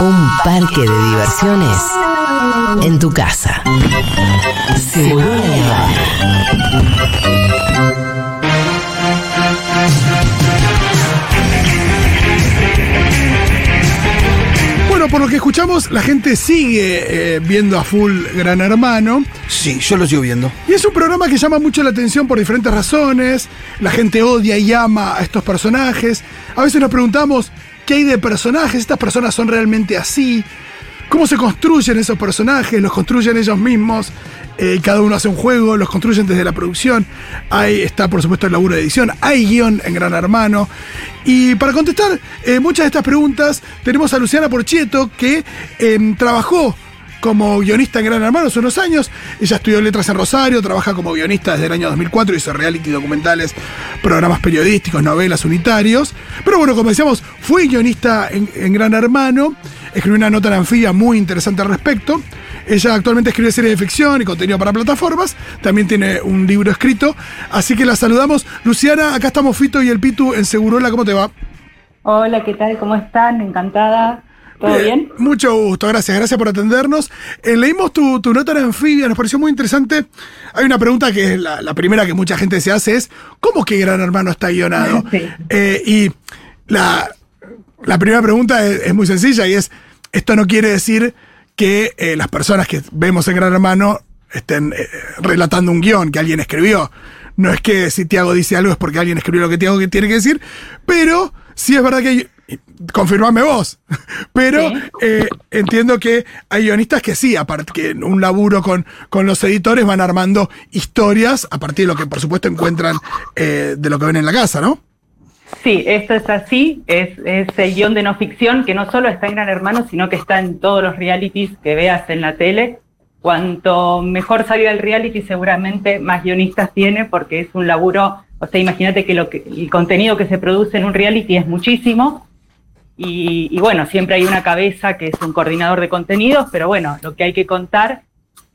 Un parque de diversiones en tu casa. Seguro Bueno, por lo que escuchamos, la gente sigue eh, viendo a full Gran Hermano. Sí, yo lo sigo viendo. Y es un programa que llama mucho la atención por diferentes razones. La gente odia y ama a estos personajes. A veces nos preguntamos hay de personajes. ¿Estas personas son realmente así? ¿Cómo se construyen esos personajes? ¿Los construyen ellos mismos? Eh, cada uno hace un juego, los construyen desde la producción. Ahí está, por supuesto, el laburo de edición. Hay guion en Gran Hermano. Y para contestar eh, muchas de estas preguntas, tenemos a Luciana Porchieto, que em, trabajó como guionista en Gran Hermano hace unos años. Ella estudió letras en Rosario, trabaja como guionista desde el año 2004, hizo reality documentales, programas periodísticos, novelas unitarios. Pero bueno, como decíamos, fue guionista en, en Gran Hermano, escribió una nota en Anfibia muy interesante al respecto. Ella actualmente escribe series de ficción y contenido para plataformas. También tiene un libro escrito. Así que la saludamos. Luciana, acá estamos Fito y el Pitu en Segurola. ¿Cómo te va? Hola, ¿qué tal? ¿Cómo están? Encantada. ¿Todo bien? Mucho gusto, gracias, gracias por atendernos. Eh, leímos tu, tu nota en Anfibia, nos pareció muy interesante. Hay una pregunta que es la, la primera que mucha gente se hace, es ¿cómo que Gran Hermano está guionado? Sí. Eh, y la, la primera pregunta es, es muy sencilla y es, esto no quiere decir que eh, las personas que vemos en Gran Hermano estén relatando un guion que alguien escribió. No es que si Tiago dice algo es porque alguien escribió lo que Tiago tiene que decir, pero sí es verdad que hay, confirmame vos, pero Sí. eh, entiendo que hay guionistas que sí, aparte que en un laburo con, con los editores van armando historias a partir de lo que por supuesto encuentran eh, de lo que ven en la casa, ¿no? Sí, esto es así. Es, es el guion de no ficción que no solo está en Gran Hermano, sino que está en todos los realities que veas en la tele. Cuanto mejor salga el reality, seguramente más guionistas tiene, porque es un laburo. O sea, imagínate que, lo que el contenido que se produce en un reality es muchísimo. Y, y bueno, siempre hay una cabeza que es un coordinador de contenidos, pero bueno, lo que hay que contar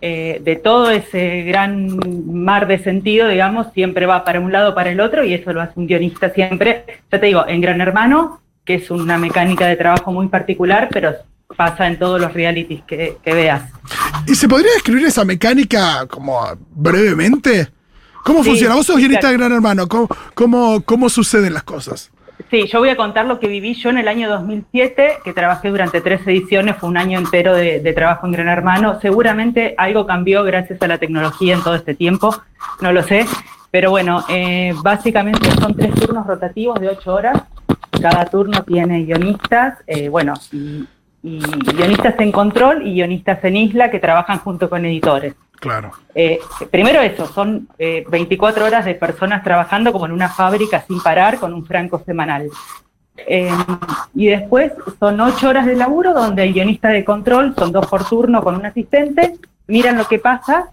eh, de todo ese gran mar de sentido, digamos, siempre va para un lado o para el otro, y eso lo hace un guionista siempre. Ya te digo, en Gran Hermano, que es una mecánica de trabajo muy particular, pero pasa en todos los realities que, que veas. ¿Y se podría describir esa mecánica como brevemente? ¿Cómo Sí, funciona? Vos sos guionista de. Gran Hermano, ¿cómo, cómo, cómo suceden las cosas? Sí, yo voy a contar lo que viví yo en el año 2007, que trabajé durante tres ediciones, fue un año entero de, trabajo en Gran Hermano. Seguramente algo cambió gracias a la tecnología en todo este tiempo, no lo sé. Pero bueno, eh, básicamente son tres turnos rotativos de ocho horas. Cada turno tiene guionistas, eh, bueno, y guionistas en control y guionistas en isla que trabajan junto con editores. Claro. Eh, primero eso, son eh, 24 horas de personas trabajando como en una fábrica sin parar con un franco semanal. Eh, y después son 8 horas de laburo donde el guionista de control, son dos por turno con un asistente, miran lo que pasa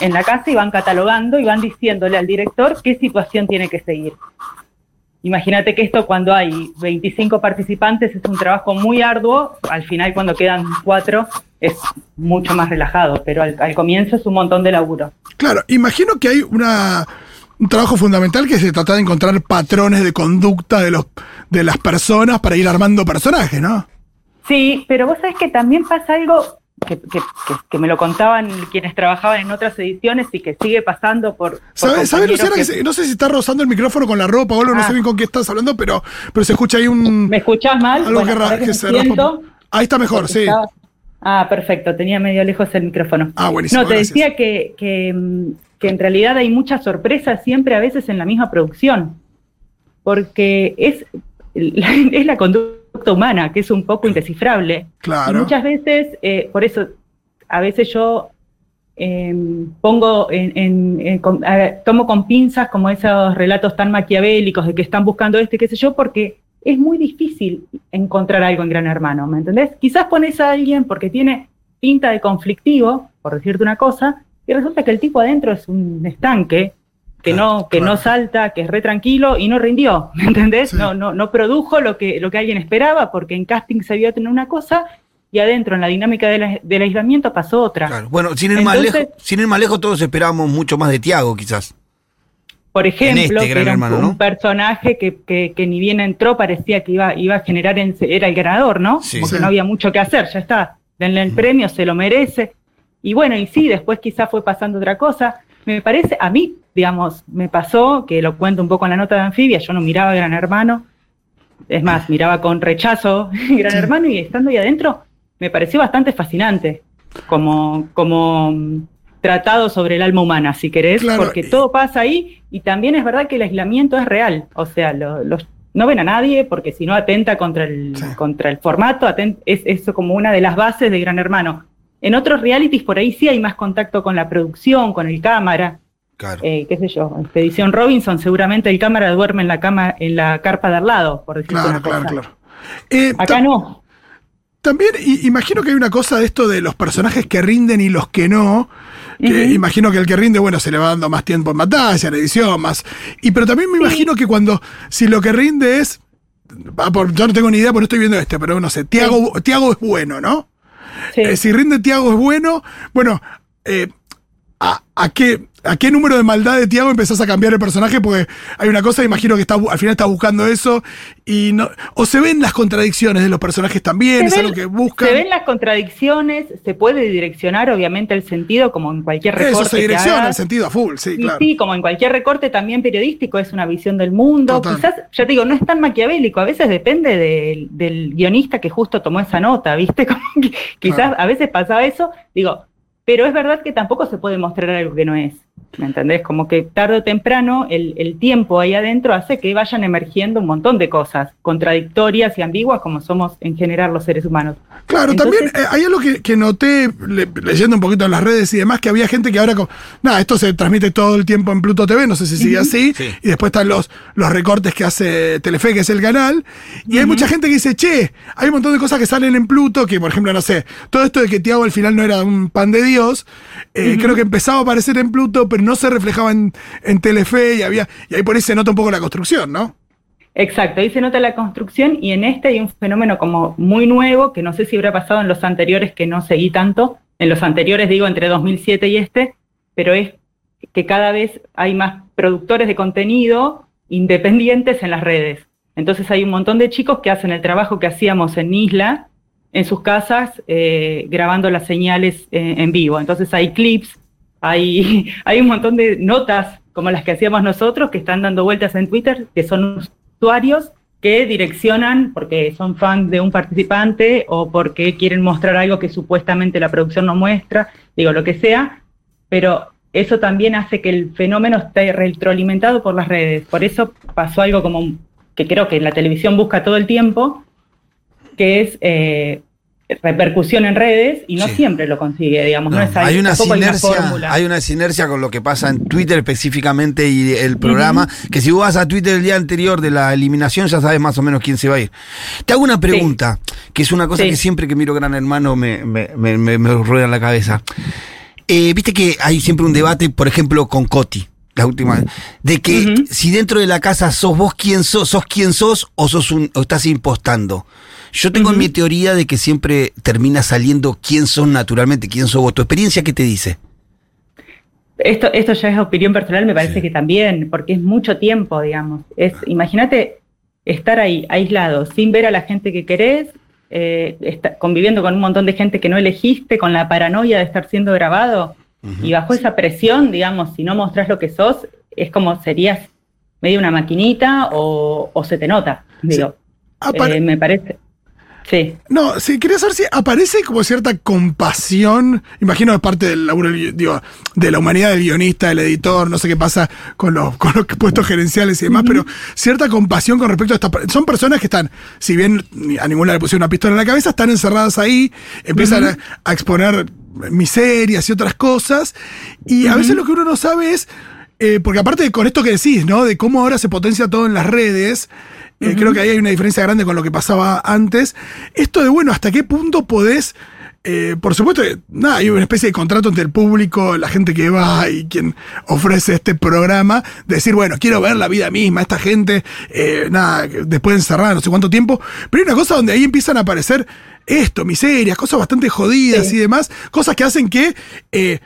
en la casa y van catalogando y van diciéndole al director qué situación tiene que seguir. Imagínate que esto cuando hay 25 participantes es un trabajo muy arduo, al final cuando quedan cuatro es mucho más relajado, pero al, al comienzo es un montón de laburo. Claro, imagino que hay una, un trabajo fundamental que se trata de encontrar patrones de conducta de, los, de las personas para ir armando personajes, ¿no? Sí, pero vos sabés que también pasa algo que, que- que- que me lo contaban quienes trabajaban en otras ediciones y que sigue pasando por... por ¿Sabes, compañeros Luciana? Que se- no sé si está rozando el micrófono con la ropa o algo, no Ah. sé bien con qué estás hablando, pero, pero se escucha ahí un. ¿Me escuchás mal? Algo Bueno, que, que se raspa. Ahí está mejor, sí. estaba- Ah, perfecto, tenía medio lejos el micrófono. Ah, buenísimo. No, te gracias. decía que, que, mm, que en realidad hay muchas sorpresas siempre a veces en la misma producción, porque es, es la conducta humana, que es un poco indescifrable. Y muchas veces, eh, por eso, a veces yo eh, pongo en, en- en- con- a ver, tomo con pinzas como esos relatos tan maquiavélicos de que están buscando este, qué sé yo, porque es muy difícil encontrar algo en Gran Hermano, ¿me entendés? Quizás pones a alguien porque tiene pinta de conflictivo, por decirte una cosa, y resulta que el tipo adentro es un estanque, que Claro, no, que claro. no salta, que es re tranquilo y no rindió, ¿me entendés? Sí. No, no, no produjo lo que, lo que alguien esperaba, porque en casting se vio tener una cosa y adentro, en la dinámica de la- del aislamiento, pasó otra. Claro. Bueno, sin ir, más Entonces- lejos, sin ir más lejos, todos esperábamos mucho más de Tiago, quizás. por ejemplo, este que era un, Hermano, ¿no? un personaje que, que- que ni bien entró parecía que iba, iba a generar, en- era el ganador, ¿no? Sí. Como Sí. que no había mucho que hacer, ya está, denle el premio, se lo merece. Y bueno, y sí, después quizás fue pasando otra cosa. Me parece, a mí, digamos, me pasó, que lo cuento un poco en la nota de anfibia, yo no miraba Gran Hermano, es más, miraba con rechazo Gran Hermano y estando ahí adentro me pareció bastante fascinante como, como mm, tratado sobre el alma humana, si querés, Claro. porque todo pasa ahí y también es verdad que el aislamiento es real, o sea, lo- los, no ven a nadie porque si no atenta contra el, Sí. contra el formato, aten- es eso como una de las bases de Gran Hermano. En otros realities por ahí sí hay más contacto con la producción, con el cámara, Claro. eh, qué sé yo, Expedición Robinson, seguramente el cámara duerme en la cama, en la carpa de al lado, por decirte Claro, claro, cosa. claro. Eh, Acá no. También imagino que hay una cosa de esto de los personajes que rinden y los que no. Que imagino que el que rinde, bueno, se le va dando más tiempo en batalla, en edición, más. Y pero también me imagino que cuando, si lo que rinde es. yo no tengo ni idea, porque no estoy viendo este, pero no sé, Tiago, Tiago es bueno, ¿no? Sí. Eh, si rinde Tiago es bueno, bueno, eh, ¿a, a qué, ¿a qué número de maldad de Tiago empezás a cambiar el personaje? Porque hay una cosa, imagino que está, al final está buscando eso, y no, o se ven las contradicciones de los personajes también, es Se algo ven- que buscan. Se ven las contradicciones, se puede direccionar obviamente el sentido como en cualquier recorte. Eso se direcciona hagas. el sentido a full, sí, Y claro. sí, como en cualquier recorte también periodístico, es una visión del mundo. Total. Quizás, ya te digo, no es tan maquiavélico, a veces depende del, del guionista que justo tomó esa nota, ¿viste? Como que quizás Claro. a veces pasaba eso, digo, pero es verdad que tampoco se puede mostrar algo que no es. ¿Me entendés? Como que tarde o temprano el, el tiempo ahí adentro hace que vayan emergiendo un montón de cosas contradictorias y ambiguas como somos en general los seres humanos. Claro, Entonces- también eh, hay algo que, que noté le- leyendo un poquito en las redes y demás, que había gente que ahora, nada, esto se transmite todo el tiempo en Pluto TV, no sé si sigue así, Sí. y después están los, los recortes que hace Telefe, que es el canal, y hay mucha gente que dice, che, hay un montón de cosas que salen en Pluto, que por ejemplo, no sé, todo esto de que Tiago al final no era un pan de Dios, eh, creo que empezaba a aparecer en Pluto, pero no se reflejaba en, Telefe, y había, y ahí por ahí se nota un poco la construcción, ¿no? Exacto, ahí se nota la construcción y en este hay un fenómeno como muy nuevo que no sé si habrá pasado en los anteriores que no seguí tanto, en los anteriores digo entre 2007 y este, pero es que cada vez hay más productores de contenido independientes en las redes. Entonces hay un montón de chicos que hacen el trabajo que hacíamos en Isla, en sus casas, eh, grabando las señales eh, en vivo. Entonces hay clips, hay, un montón de notas como las que hacíamos nosotros que están dando vueltas en Twitter, que son usuarios que direccionan porque son fans de un participante o porque quieren mostrar algo que supuestamente la producción no muestra, digo lo que sea, pero eso también hace que el fenómeno esté retroalimentado por las redes. Por eso pasó algo como que creo que la televisión busca todo el tiempo, que es eh, repercusión en redes y no Sí. siempre lo consigue, digamos. No, No, es ahí, hay una sinergia, hay una sinergia con lo que pasa en Twitter específicamente y el programa, que si vos vas a Twitter el día anterior de la eliminación ya sabes más o menos quién se va a ir. Te hago una pregunta, que es una cosa Sí. que siempre que miro Gran Hermano me, me, me, me- me rueda en la cabeza. Eh, Viste que hay siempre un debate, por ejemplo, con Coti, la última vez, de que si dentro de la casa sos vos quien sos, sos quien sos o sos un, o estás impostando. Yo tengo mi teoría de que siempre termina saliendo quién sos naturalmente, quién sos vos. ¿Tu experiencia qué te dice? Esto, esto ya es opinión personal, me parece Sí. que también, porque es mucho tiempo, digamos. Es, imagínate estar ahí, aislado, sin ver a la gente que querés, eh, está- conviviendo con un montón de gente que no elegiste, con la paranoia de estar siendo grabado, y bajo esa presión, digamos, si no mostrás lo que sos, es como serías medio una maquinita o, o se te nota, digo. Apare- Eh, me parece. Sí. No, sí, quería saber si aparece como cierta compasión, imagino es parte del laburo digo, de la humanidad del guionista, del editor, no sé qué pasa con los, con los puestos gerenciales y demás, pero cierta compasión con respecto a estas Son personas que están, si bien a ninguna le pusieron una pistola en la cabeza, están encerradas ahí, empiezan a, a exponer miserias y otras cosas, y a veces lo que uno no sabe es, eh, porque aparte de con esto que decís, ¿no? De cómo ahora se potencia todo en las redes, eh, creo que ahí hay una diferencia grande con lo que pasaba antes. Esto de, bueno, ¿hasta qué punto podés... eh, por supuesto, nada, hay una especie de contrato entre el público, la gente que va y quien ofrece este programa, de decir, bueno, quiero ver la vida misma, esta gente, eh, nada, después de encerrada no sé cuánto tiempo, pero hay una cosa donde ahí empiezan a aparecer esto, miserias, cosas bastante jodidas Sí. y demás, cosas que hacen que eh,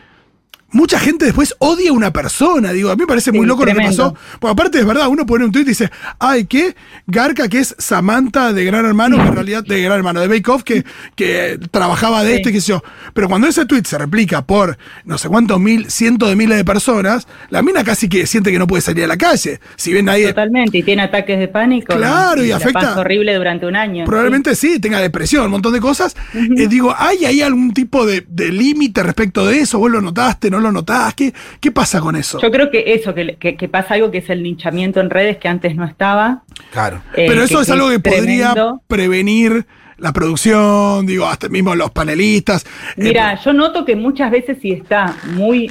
mucha gente después odia a una persona. Digo, a mí me parece muy Sí, loco lo que pasó. Porque aparte es verdad, uno pone un tweet y dice, ay, ¿qué? Garca, que es Samantha de Gran Hermano, que en realidad de Gran Hermano, de Bake Off, que, que trabajaba de Sí. esto y qué sé yo. Pero cuando ese tweet se replica por no sé cuántos mil, cientos de miles de personas, la mina casi que siente que no puede salir a la calle. Si bien nadie. Totalmente, y tiene ataques de pánico. Claro, y afecta- horrible durante un año. Probablemente sí, tenga depresión, un montón de cosas. Eh, digo, ¿hay ahí algún tipo de, de límite respecto de eso? ¿Vos lo notaste, no lo notás? ¿Qué, qué pasa con eso? Yo creo que eso, que, que- que pasa algo que es el linchamiento en redes que antes no estaba. Claro. eh, Pero eso es algo que podría tremendo. prevenir la producción, digo, hasta mismo los panelistas. Eh, Mira, yo noto que muchas veces si está muy,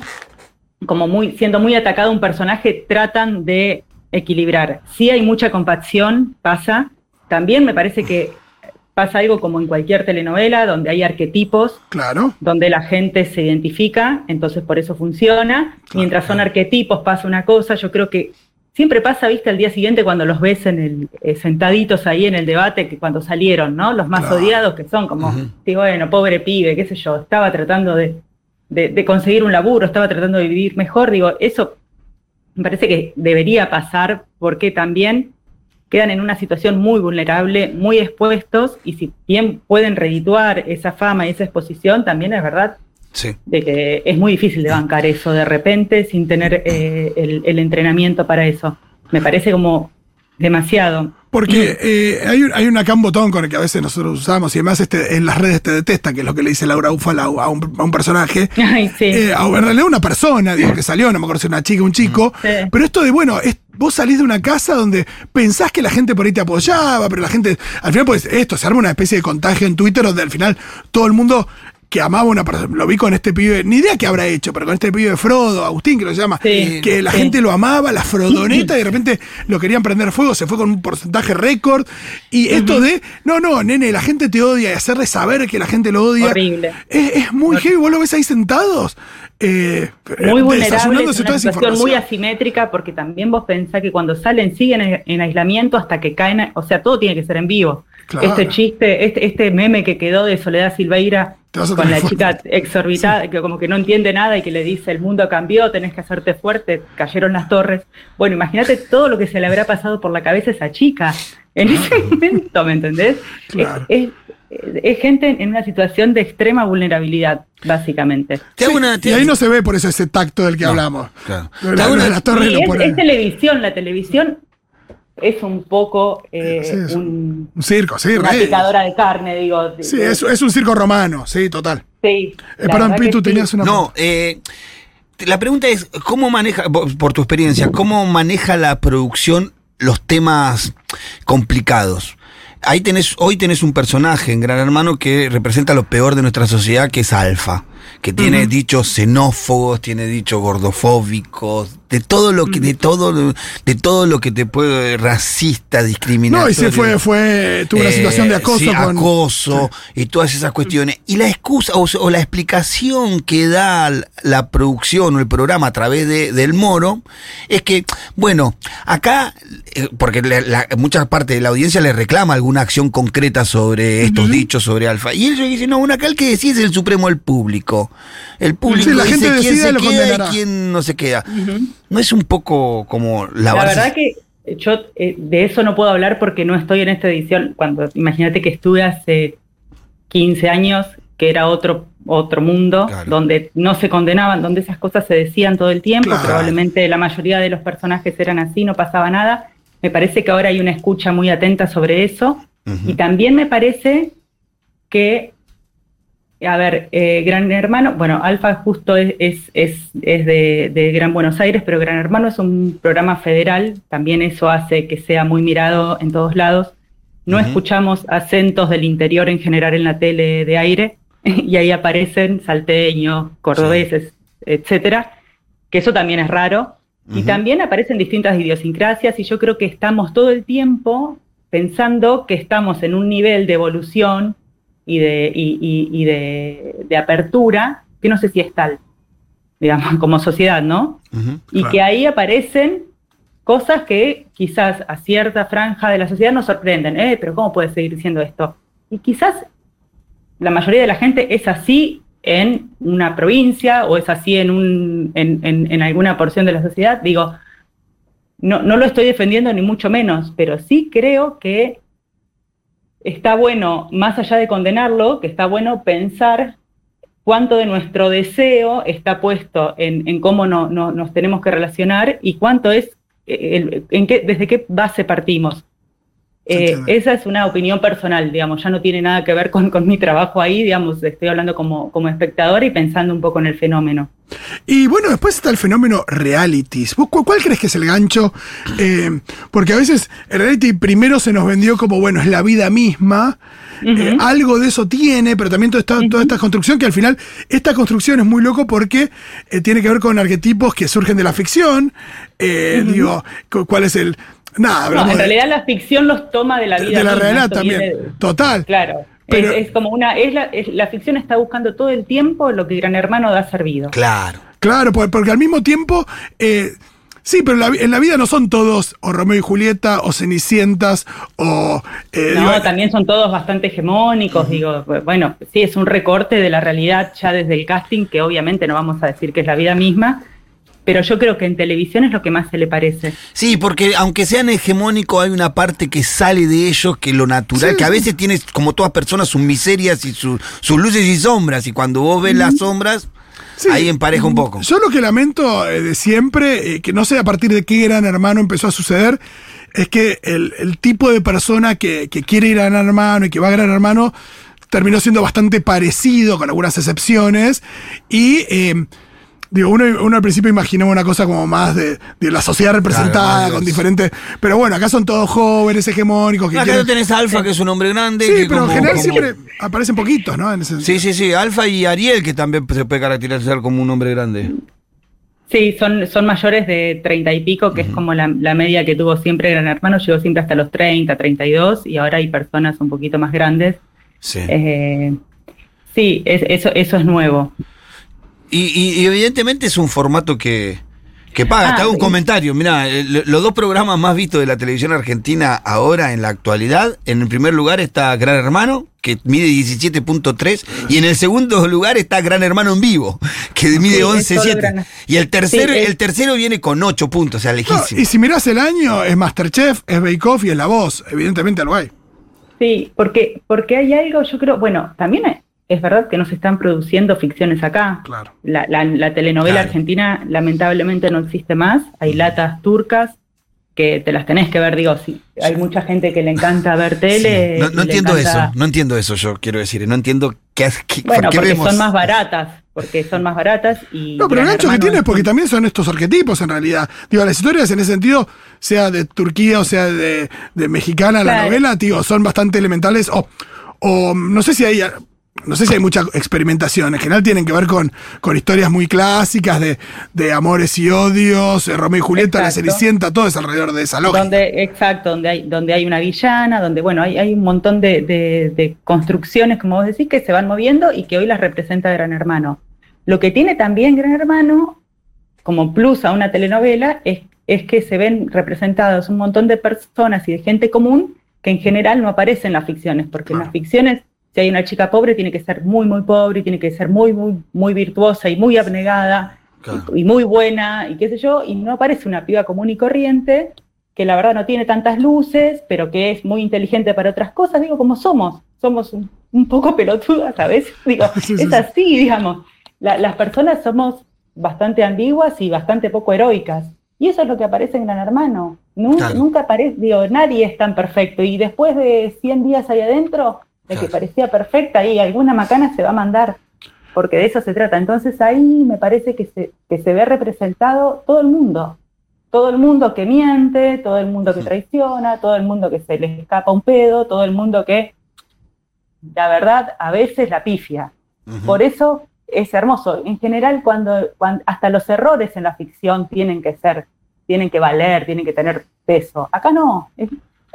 como muy, siendo muy atacado un personaje, tratan de equilibrar. Sí hay mucha compasión, pasa. También me parece que pasa algo como en cualquier telenovela, donde hay arquetipos, claro. donde la gente se identifica, entonces por eso funciona. Mientras son arquetipos pasa una cosa, yo creo que siempre pasa, viste, al día siguiente cuando los ves en el, eh, sentaditos ahí en el debate, que cuando salieron, ¿no? Los más Claro. odiados que son como, sí, bueno, pobre pibe, qué sé yo, estaba tratando de, de- de conseguir un laburo, estaba tratando de vivir mejor, digo, eso me parece que debería pasar porque también quedan en una situación muy vulnerable, muy expuestos, y si bien pueden redituar esa fama y esa exposición, también es verdad Sí. de que es muy difícil de bancar eso de repente sin tener eh, el, el entrenamiento para eso. Me parece como demasiado. Porque eh, hay, un- hay un acá un botón con el que a veces nosotros usamos y además este, en las redes te detestan, que es lo que le dice Laura Ufala a, a un, a un personaje. Ay, sí. Eh, a- una persona, digo, que salió, no me acuerdo si una chica un chico. Sí. Pero esto de, bueno, es- vos salís de una casa donde pensás que la gente por ahí te apoyaba, pero la gente, al final, pues esto, se arma una especie de contagio en Twitter donde al final todo el mundo que amaba una persona, lo vi con este pibe, ni idea qué habrá hecho, pero con este pibe Frodo, Agustín, que lo llama, Sí, que la sí. gente lo amaba, la Frodoneta, y de repente lo querían prender fuego, se fue con un porcentaje récord. Y esto de, no, no, nene, la gente te odia, y hacerle saber que la gente lo odia. Horrible. Es, es muy heavy, vos lo ves ahí sentados. Eh, muy vulnerable, es una situación muy asimétrica porque también vos pensás que cuando salen siguen en, en aislamiento hasta que caen, o sea, todo tiene que ser en vivo. Claro. Este chiste, este, este meme que quedó de Soledad Silveira con la fuerte. chica exorbitada, que como que no entiende nada y que le dice el mundo cambió, tenés que hacerte fuerte, cayeron las torres. Bueno, imagínate todo lo que se le habrá pasado por la cabeza a esa chica en ese momento, ¿me entendés? Claro. Es, es- es gente en una situación de extrema vulnerabilidad, básicamente. Sí, y ahí no se ve por eso ese tacto del que No, hablamos. claro. La, una- es, televisión, la televisión es un poco eh, Sí, es un- Un circo, sí, una picadora de carne, digo. Sí, es, es un circo romano, sí, total. sí, Eh, la perdón, Pitu, sí. tenías una. No, eh, la pregunta es, ¿cómo maneja, por tu experiencia, cómo maneja la producción los temas complicados? Ahí tenés, hoy tenés un personaje en Gran Hermano que representa lo peor de nuestra sociedad, que es Alfa, que tiene dichos xenófobos, tiene dichos gordofóbicos, de todo lo que, de todo, de todo lo que te puede, racista, discriminatorio. No, y sí fue, fue, tuvo una Eh, situación de acoso sí, con. acoso y todas esas cuestiones. Y la excusa o, o la explicación que da la producción o el programa a través de, del Moro es que, bueno, acá, eh, porque la, la- mucha parte de la audiencia le reclama alguna acción concreta sobre estos dichos sobre Alfa. Y ellos dicen, no, bueno, acá el que decide es el supremo el público. El público Sí, la dice gente quién decide, se lo queda y quién no se queda. ¿No es un poco como La lavarse- verdad que yo eh, de eso no puedo hablar porque no estoy en esta edición. Cuando imagínate que estuve hace 15 años, que era otro otro mundo, Claro. donde no se condenaban, donde esas cosas se decían todo el tiempo, Claro. probablemente la mayoría de los personajes eran así, no pasaba nada. Me parece que ahora hay una escucha muy atenta sobre eso. Y también me parece que, a ver, eh, Gran Hermano, bueno, Alfa justo es, es, es, es de, de Gran Buenos Aires, pero Gran Hermano es un programa federal, también eso hace que sea muy mirado en todos lados. No escuchamos acentos del interior en general en la tele de aire, y ahí aparecen salteños, cordobeses, etcétera, que eso también es raro. Y también aparecen distintas idiosincrasias, y yo creo que estamos todo el tiempo pensando que estamos en un nivel de evolución y de, y, y- y de, de apertura que no sé si es tal, digamos, como sociedad, ¿no? Y Claro. que ahí aparecen cosas que quizás a cierta franja de la sociedad nos sorprenden, ¿eh? Pero ¿cómo puede seguir diciendo esto? Y quizás la mayoría de la gente es así en una provincia o es así en, un, en, en, alguna porción de la sociedad. Digo, no, no lo estoy defendiendo ni mucho menos, pero sí creo que está bueno, más allá de condenarlo, que está bueno pensar cuánto de nuestro deseo está puesto en, cómo no, nos tenemos que relacionar y cuánto es, eh, en qué, desde qué base partimos. Eh, esa es una opinión personal, digamos, ya no tiene nada que ver con, mi trabajo ahí, digamos, estoy hablando como, como espectador y pensando un poco en el fenómeno. Y bueno, después está el fenómeno realities. cuál, crees que es el gancho? Eh, porque a veces el reality primero se nos vendió como, bueno, es la vida misma. Eh, algo de eso tiene, pero también toda esta, toda esta construcción, que al final, esta construcción es muy loco porque tiene que ver con arquetipos que surgen de la ficción. Digo, ¿cuál es el no, en realidad la ficción los toma de la vida. De la realidad también. Total. Claro. es, como una. Es la, ficción está buscando todo el tiempo lo que Gran Hermano ha servido. Claro. Claro, porque, al mismo tiempo. Eh, sí, pero en la vida no son todos o Romeo y Julieta o Cenicientas o... Eh, no, también son todos bastante hegemónicos, digo, bueno, sí, es un recorte de la realidad ya desde el casting, que obviamente no vamos a decir que es la vida misma, pero yo creo que en televisión es lo que más se le parece. Sí, porque aunque sean hegemónicos, hay una parte que sale de ellos, que lo natural, que a veces tienes, como todas personas, sus miserias y sus luces y sombras, y cuando vos ves las sombras, ahí empareja un poco. Yo lo que lamento eh, de siempre, eh, que no sé a partir de qué gran hermano empezó a suceder, es que el, tipo de persona que, quiere ir a Gran Hermano y que va a Gran Hermano terminó siendo bastante parecido, con algunas excepciones, y... Eh, Digo, uno, al principio imaginaba una cosa como más de, la sociedad representada, con diferentes. Pero bueno, acá son todos jóvenes, hegemónicos. Que acá no tenés Alfa, que es un hombre grande. Sí, pero en general siempre aparecen poquitos, ¿no? sí, sí, sí. Alfa y Ariel, que también se puede caracterizar como un hombre grande. Sí, son, son mayores de treinta y pico, que es como la, media que tuvo siempre Gran Hermano. Llegó siempre hasta los 30, 32, y ahora hay personas un poquito más grandes. Sí. Eh, sí, eso, eso es nuevo. Y, evidentemente es un formato que, paga. Te hago un ah, comentario. Mira, eh, los dos programas más vistos de la televisión argentina ahora en la actualidad. En el primer lugar está Gran Hermano, que mide 17.3. Y en el segundo lugar está Gran Hermano en vivo, que mide 11.7. Y el tercero, el tercero viene con 8 puntos, o sea, lejísimo. y si mirás el año, es Masterchef, es Bake Off y es La Voz. Evidentemente algo hay. Sí, porque, porque hay algo, yo creo, bueno, también hay, es verdad que no se están produciendo ficciones acá. Claro. La, telenovela argentina lamentablemente no existe más. Hay latas turcas que te las tenés que ver, digo, sí, hay mucha gente que le encanta ver tele. No, entiendo eso, no entiendo eso yo quiero decir, no entiendo qué, qué Bueno, porque son más baratas, porque son más baratas y... No, pero el gancho que tiene es porque también son estos arquetipos en realidad. Digo, las historias en ese sentido, sea de Turquía o sea de, mexicana la novela, digo, son bastante elementales o, o no sé si hay no sé si hay mucha experimentación, en general tienen que ver con, con historias muy clásicas de, amores y odios, eh, Romeo y Julieta, la Cenicienta, todo es alrededor de esa lógica. Donde, exacto, donde hay, donde hay una villana, donde bueno, hay, hay un montón de, construcciones, como vos decís, que se van moviendo y que hoy las representa Gran Hermano. Lo que tiene también Gran Hermano, como plus a una telenovela, es, es que se ven representados un montón de personas y de gente común que en general no aparecen en las ficciones, porque en las ficciones si hay una chica pobre, tiene que ser muy, muy pobre, tiene que ser muy, muy, muy virtuosa y muy abnegada y, muy buena y qué sé yo, y no aparece una piba común y corriente que la verdad no tiene tantas luces, pero que es muy inteligente para otras cosas, digo, como somos, somos un, poco pelotudas a veces, digo, es así, digamos, las personas somos bastante ambiguas y bastante poco heroicas. Y eso es lo que aparece en Gran Hermano. Nunca, nunca aparece, digo, nadie es tan perfecto. Y después de 100 días ahí adentro, de que parecía perfecta y alguna macana se va a mandar, porque de eso se trata. Entonces ahí me parece que se, que se ve representado todo el mundo, todo el mundo que miente, todo el mundo que traiciona, todo el mundo que se le escapa un pedo, todo el mundo que, la verdad, a veces la pifia. Por eso es hermoso. En general, cuando, cuando, hasta los errores en la ficción tienen que ser, tienen que valer, tienen que tener peso. Acá no,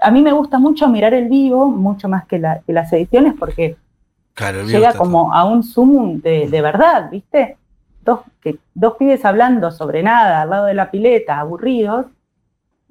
a mí me gusta mucho mirar el vivo, mucho más que, las ediciones, porque llega como a un zoom de, verdad, ¿viste? Dos, que, dos pibes hablando sobre nada al lado de la pileta, aburridos.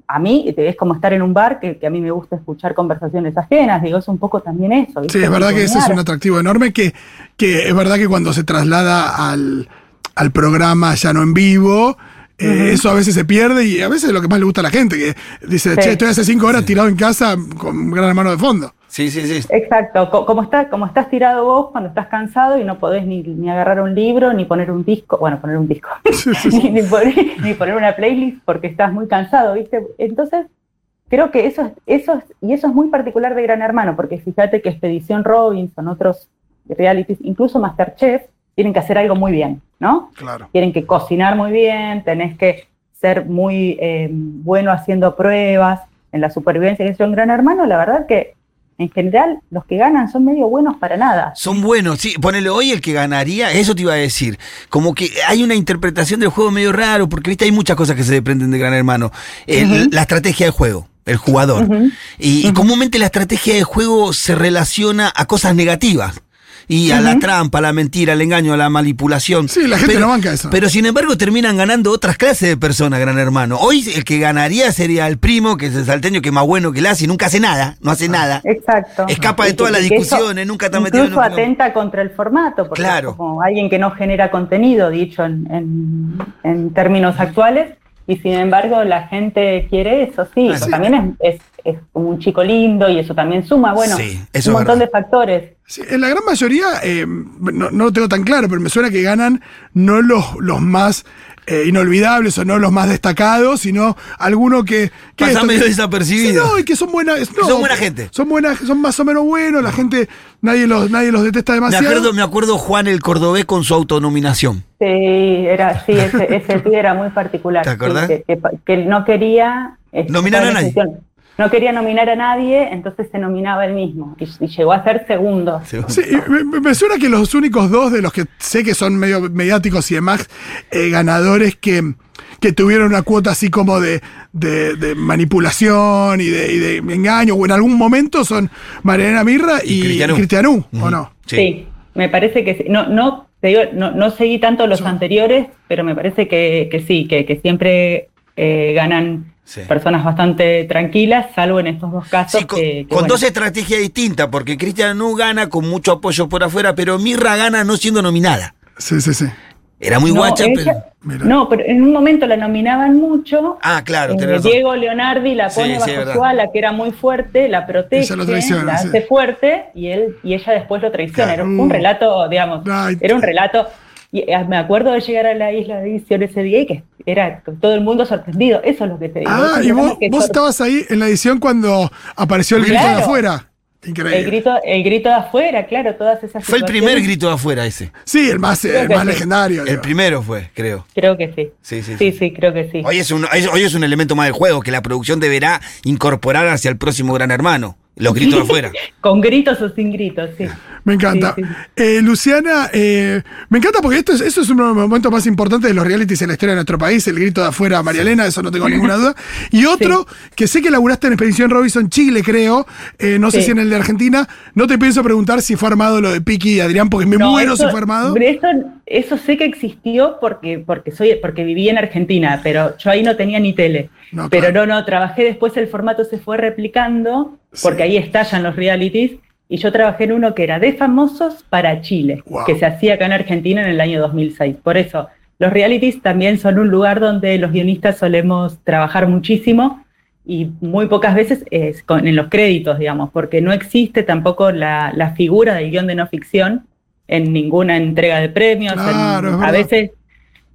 A mí es como estar en un bar que, a mí me gusta escuchar conversaciones ajenas, digo, es un poco también eso. Sí, es verdad que ese es un atractivo enorme que, que es verdad que cuando se traslada al, al programa ya no en vivo, eh, eso a veces se pierde y a veces es lo que más le gusta a la gente, que dice, Sí. che, estoy hace cinco horas tirado en casa con un gran hermano de fondo. Sí, sí, sí. Exacto, Co- como, estás, como estás tirado vos cuando estás cansado y no podés ni, ni agarrar un libro, ni poner un disco, bueno, poner un disco, ni, ni poner, ni poner una playlist porque estás muy cansado, ¿viste? Entonces, creo que eso es, eso es, y eso es muy particular de Gran Hermano, porque fíjate que Expedición Robinson, otros realities, incluso Masterchef, tienen que hacer algo muy bien, ¿no? Claro. tienen que cocinar muy bien, tenés que ser muy eh, bueno haciendo pruebas en la supervivencia que es un gran hermano, la verdad que en general los que ganan son medio buenos para nada. Son buenos, sí. Ponele hoy el que ganaría, eso te iba a decir. Como que hay una interpretación del juego medio raro, porque viste, hay muchas cosas que se desprenden de Gran Hermano. El- La estrategia del juego, el jugador. Y, y comúnmente la estrategia de juego se relaciona a cosas negativas. Y a la trampa, a la mentira, al engaño, a la manipulación. Sí, la gente pero, no banca eso. Pero sin embargo terminan ganando otras clases de personas, Gran Hermano. Hoy el que ganaría sería el primo, que es el salteño, que es más bueno que el y nunca hace nada, no hace nada. Exacto. Escapa de Y que- todas las discusiones, nunca está metido en Incluso atenta contra el formato, porque Claro. es como alguien que no genera contenido, dicho en, en- en términos actuales, y sin embargo la gente quiere eso, sí, Ah, eso sí. también es, es- es como un chico lindo y eso también suma, bueno, Sí, eso un montón verdad. de factores. Sí, en la gran mayoría, eh, no, no lo tengo tan claro, pero me suena que ganan no los, los más eh, inolvidables o no los más destacados, sino alguno que... que Pasa esto, medio desapercibido. Sí, no, y que son buenas... no, son buena gente. Son buenas, son más o menos buenos, la gente, nadie los, nadie los detesta Me demasiado. acuerdo, me acuerdo Juan el Cordobés con su autonominación. Sí, era, sí, ese, ese pibe era muy particular. ¿Te acordás? Sí, que, que- que él no quería eh, Nominar a nadie. No quería nominar a nadie, entonces se nominaba él mismo y, y llegó a ser segundo. Sí, me, suena que los únicos dos de los que sé que son medio mediáticos y demás eh, ganadores que, que tuvieron una cuota así como de, de- de manipulación y de, y de engaño, o en algún momento son Mariana Mirra Y y, Cristianú. Cristianú, ¿o no? Sí. me parece que sí. No, no, te digo, no, no seguí tanto los Sí. anteriores, pero me parece que, que sí, que, que siempre eh, ganan Sí. personas bastante tranquilas, salvo en estos dos casos. Sí, con, que- que, con bueno. dos estrategias distintas, porque Cristian no gana con mucho apoyo por afuera, pero Mirra gana no siendo nominada. Sí, sí, sí. Era muy No, guacha, ella- pero. Mira. No, pero en un momento la nominaban mucho. Ah, claro, Eh. Diego Leonardi la Sí, pone sí, bajo verdad. su ala, que era muy fuerte, la protege, Ella lo traiciona, la sí. hace fuerte y él y ella después lo traiciona. Claro. Era un relato, digamos, Ay, era un relato. Y eh, me acuerdo de llegar a la isla de edición ese día y que era todo el mundo sorprendido. Eso es lo que te digo. Ah, y vos, vos sor- estabas ahí en la edición cuando apareció el grito de afuera. Increíble. el grito, el grito de afuera, claro, todas esas Fue el primer grito de afuera ese. Sí, el más, el más sí. legendario. El primero fue, creo. Creo que sí. Sí, sí, Sí, sí. sí, creo que sí. Hoy es, un, hoy es un elemento más del juego que la producción deberá incorporar hacia el próximo Gran Hermano. Los gritos de afuera. Con gritos o sin gritos, sí. Me encanta. Sí, sí. Eh, Luciana, eh, me encanta porque esto es, eso es uno de los momentos más importantes de los realities en la historia de nuestro país, el grito de afuera a María Elena, eso no tengo ninguna duda. Y otro, que sé que laburaste en Expedición Robinson Chile, creo, eh, no sé Sí. si en el de Argentina, no te pienso preguntar si fue armado lo de Piki y Adrián, porque me No, muero eso- si fue armado. Eso, eso sé que existió porque, porque, soy, porque viví en Argentina, pero yo ahí no tenía ni tele. No, pero claro. no, no, trabajé después, el formato se fue replicando, porque Sí. ahí estallan los realities, y yo trabajé en uno que era de famosos para Chile, Wow. que se hacía acá en Argentina en el año 2006. Por eso, los realities también son un lugar donde los guionistas solemos trabajar muchísimo y muy pocas veces es con- en los créditos, digamos, porque no existe tampoco la, la figura del guion de no ficción en ninguna entrega de premios. en- Claro, es a veces,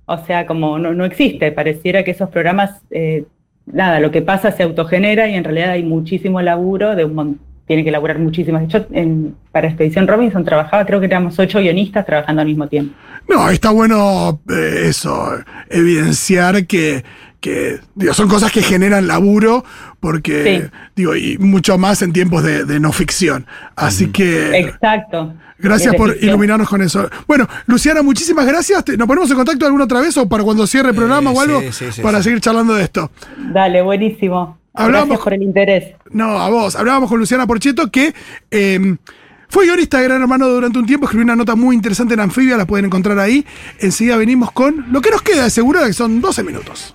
o sea, como no, no existe, pareciera que esos programas, eh, nada, lo que pasa se autogenera y en realidad hay muchísimo laburo, de un tiene que laburar muchísimo. Yo en- para Expedición Robinson trabajaba, creo que éramos ocho guionistas trabajando al mismo tiempo. No, está bueno eh, eso, evidenciar que, que digo, son cosas que generan laburo, porque, Sí. digo, y mucho más en tiempos de, de no ficción. Así que... Exacto. Gracias por iluminarnos con eso. Bueno, Luciana, muchísimas gracias. ¿Nos ponemos en contacto alguna otra vez o para cuando cierre el programa Eh, o algo? sí, sí, sí, para sí. seguir charlando de esto. Dale, buenísimo. Hablamos- Gracias por el interés. No, a vos. Hablábamos con Luciana Porcheto, que eh, fue guionista de Gran Hermano durante un tiempo. Escribió una nota muy interesante en Anfibia, la pueden encontrar ahí. Enseguida venimos con lo que nos queda de seguro, que son 12 minutos.